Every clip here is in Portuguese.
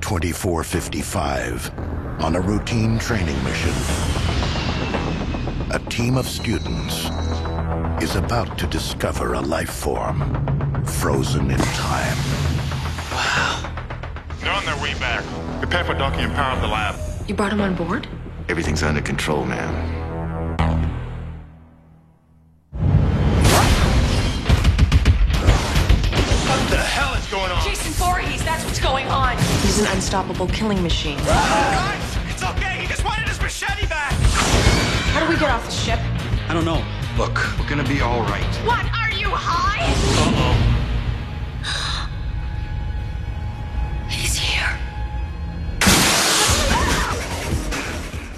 Year 2455, on a routine training mission, a team of students is about to discover a life form frozen in time. Wow. They're on their way back. Prepare for docking and power up the lab. You brought him on board? Everything's under control, ma'am. Unstoppable killing machine. Guys, it's okay. He just wanted his machete back. How do we get off the ship? I don't know. Look, we're gonna be all right. What? Are you high? Uh-oh. He's here.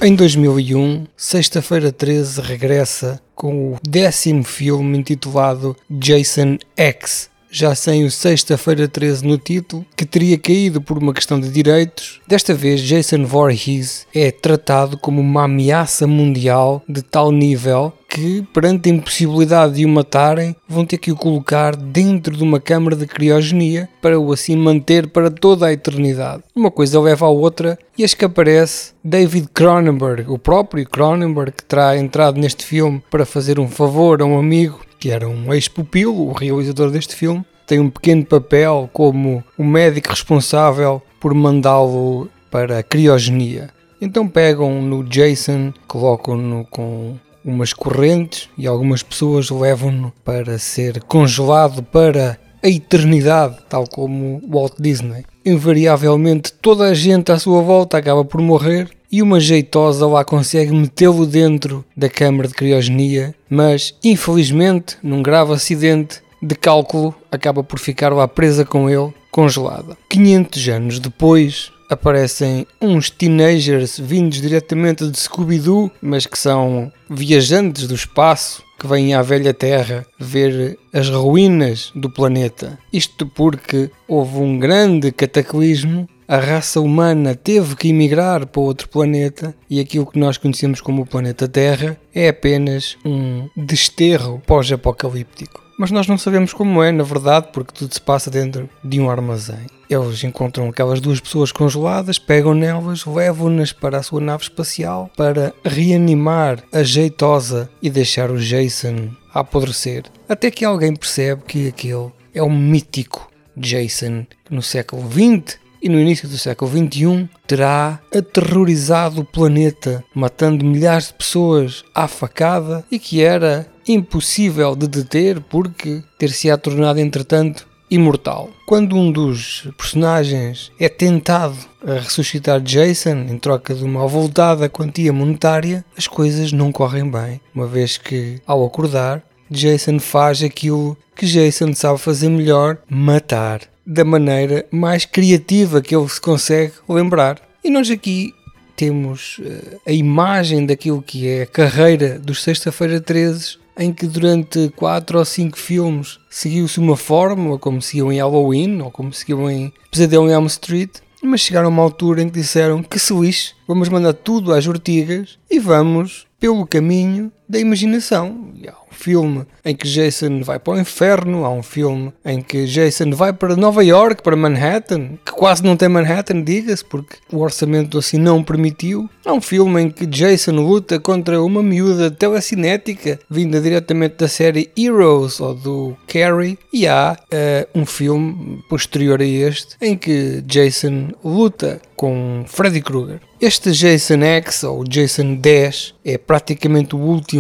Em 2001, Sexta-feira 13 regressa com o décimo filme intitulado Jason X, já sem o Sexta-feira 13 no título, que teria caído por uma questão de direitos. Desta vez, Jason Voorhees é tratado como uma ameaça mundial de tal nível que, perante a impossibilidade de o matarem, vão ter que o colocar dentro de uma câmara de criogenia para o assim manter para toda a eternidade. Uma coisa leva à outra e acho que aparece David Cronenberg, o próprio Cronenberg, que terá entrado neste filme para fazer um favor a um amigo que era um ex-pupilo, o realizador deste filme. Tem um pequeno papel como o médico responsável por mandá-lo para a criogenia. Então pegam no Jason, colocam-no com umas correntes e algumas pessoas levam-no para ser congelado para a eternidade, tal como Walt Disney. Invariavelmente toda a gente à sua volta acaba por morrer e uma jeitosa lá consegue metê-lo dentro da câmara de criogenia, mas infelizmente, num grave acidente de cálculo, acaba por ficar lá presa com ele, congelada. 500 anos depois, aparecem uns teenagers vindos diretamente de Scooby-Doo, mas que são viajantes do espaço que vêm à velha Terra ver as ruínas do planeta. Isto porque houve um grande cataclismo, a raça humana teve que emigrar para outro planeta e aquilo que nós conhecemos como o planeta Terra é apenas um desterro pós-apocalíptico. Mas nós não sabemos como é, na verdade, porque tudo se passa dentro de um armazém. Eles encontram aquelas duas pessoas congeladas, pegam nelas, levam-nas para a sua nave espacial para reanimar a jeitosa e deixar o Jason a apodrecer. Até que alguém percebe que aquele é o mítico Jason que no século XX e no início do século XXI terá aterrorizado o planeta, matando milhares de pessoas à facada e que era impossível de deter porque ter-se-á tornado entretanto imortal. Quando um dos personagens é tentado a ressuscitar Jason em troca de uma avultada quantia monetária, as coisas não correm bem, uma vez que ao acordar Jason faz aquilo que Jason sabe fazer melhor, matar da maneira mais criativa que ele se consegue lembrar. E nós aqui temos uh, a imagem daquilo que é a carreira dos Sexta-feira 13, em que durante 4 ou 5 filmes seguiu-se uma fórmula, como seguiam em Halloween ou como seguiam em Pesadelo em Elm Street, mas chegaram a uma altura em que disseram que se lixe, vamos mandar tudo às ortigas e vamos pelo caminho da imaginação. Há um filme em que Jason vai para o inferno, há um filme em que Jason vai para Nova York, para Manhattan, que quase não tem Manhattan, diga-se, porque o orçamento assim não permitiu. Há um filme em que Jason luta contra uma miúda telecinética vinda diretamente da série Heroes ou do Carrie, e há uh, um filme posterior a este em que Jason luta com Freddy Krueger. Este Jason X ou Jason 10 é praticamente o último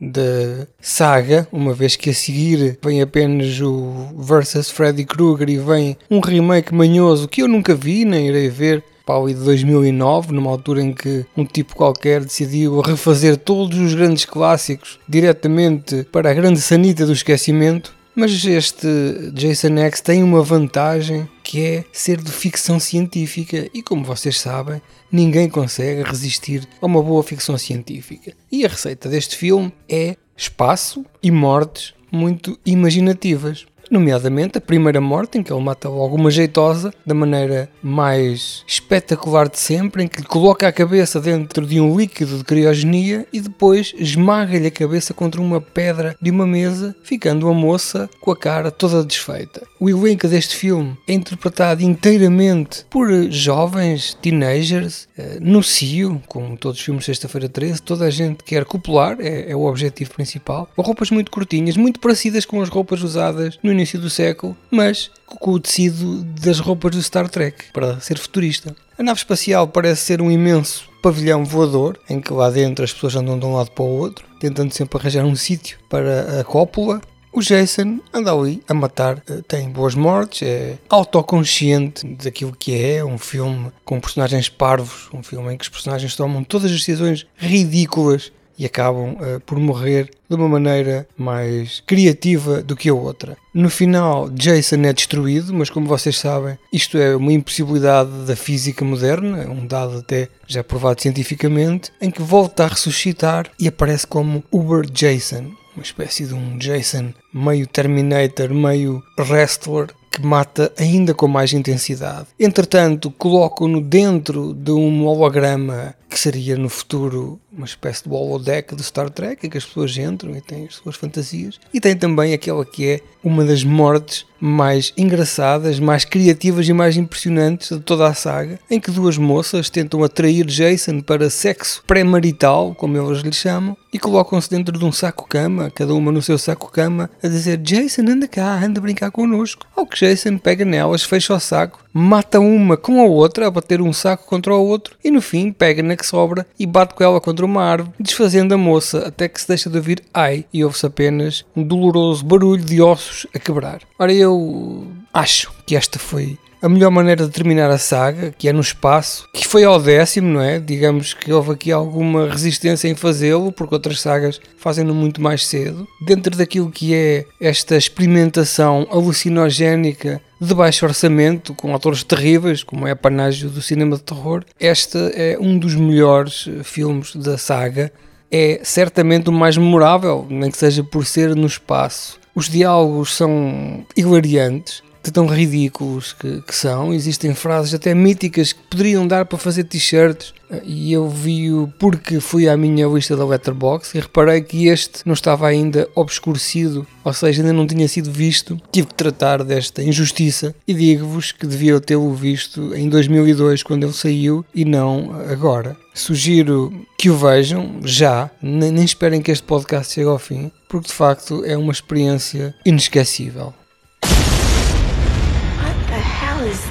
da saga, uma vez que a seguir vem apenas o versus Freddy Krueger e vem um remake manhoso que eu nunca vi nem irei ver pau de 2009, numa altura em que um tipo qualquer decidiu refazer todos os grandes clássicos diretamente para a grande sanita do esquecimento. Mas este Jason X tem uma vantagem que é ser de ficção científica e como vocês sabem, ninguém consegue resistir a uma boa ficção científica. E a receita deste filme é espaço e mortes muito imaginativas. Nomeadamente a primeira morte, em que ele mata logo uma jeitosa, da maneira mais espetacular de sempre, em que lhe coloca a cabeça dentro de um líquido de criogenia e depois esmaga-lhe a cabeça contra uma pedra de uma mesa, ficando a moça com a cara toda desfeita. O elenco deste filme é interpretado inteiramente por jovens, teenagers, eh, no CIO, como todos os filmes de Sexta-feira 13, toda a gente quer copular, é, é o objetivo principal, com roupas muito curtinhas, muito parecidas com as roupas usadas no início do século, mas com o tecido das roupas do Star Trek, para ser futurista. A nave espacial parece ser um imenso pavilhão voador, em que lá dentro as pessoas andam de um lado para o outro, tentando sempre arranjar um sítio para a cópula. O Jason anda ali a matar, eh, tem boas mortes, é autoconsciente daquilo que é, um filme com personagens parvos, um filme em que os personagens tomam todas as decisões ridículas e acabam uh, por morrer de uma maneira mais criativa do que a outra. No final, Jason é destruído, mas como vocês sabem, isto é uma impossibilidade da física moderna, um dado até já provado cientificamente, em que volta a ressuscitar e aparece como Uber Jason, uma espécie de um Jason meio Terminator, meio Wrestler, que mata ainda com mais intensidade. Entretanto, colocam-no dentro de um holograma que seria no futuro uma espécie de holodeck do Star Trek, em que as pessoas entram e têm as suas fantasias. E tem também aquela que é uma das mortes mais engraçadas, mais criativas e mais impressionantes de toda a saga, em que duas moças tentam atrair Jason para sexo pré-marital, como eles lhe chamam, e colocam-se dentro de um saco-cama, cada uma no seu saco-cama, a dizer: Jason, anda cá, anda brincar connosco. Ao que Jason pega nelas, fecha o saco, mata uma com a outra, a bater um saco contra o outro, e no fim pega na que sobra e bate com ela contra uma árvore, desfazendo a moça até que se deixa de ouvir ai e ouve-se apenas um doloroso barulho de ossos a quebrar. Ora, eu acho que esta foi a melhor maneira de terminar a saga, que é no espaço, que foi ao décimo, não é? Digamos que houve aqui alguma resistência em fazê-lo, porque outras sagas fazem-no muito mais cedo. Dentro daquilo que é esta experimentação alucinogénica de baixo orçamento, com atores terríveis, como é a panágio do cinema de terror, este é um dos melhores filmes da saga. É certamente o mais memorável, nem que seja por ser no espaço. Os diálogos são hilariantes, de tão ridículos que, que, são. Existem frases até míticas que poderiam dar para fazer t-shirts. E eu vi-o porque fui à minha lista da Letterboxd e reparei que este não estava ainda obscurecido, ou seja, ainda não tinha sido visto. Tive que tratar desta injustiça e digo-vos que devia tê-lo visto em 2002 quando ele saiu e não agora. Sugiro que o vejam já, nem, esperem que este podcast chegue ao fim, porque de facto é uma experiência inesquecível.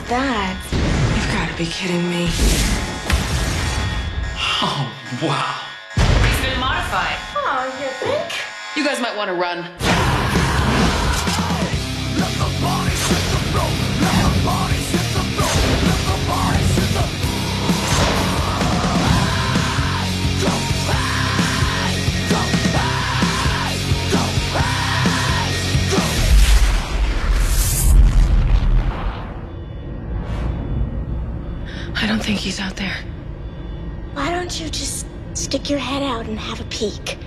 That? You've got to be kidding me. Oh, wow. He's been modified. Oh, you think? You guys might want to run. He's out there. Why don't you just stick your head out and have a peek?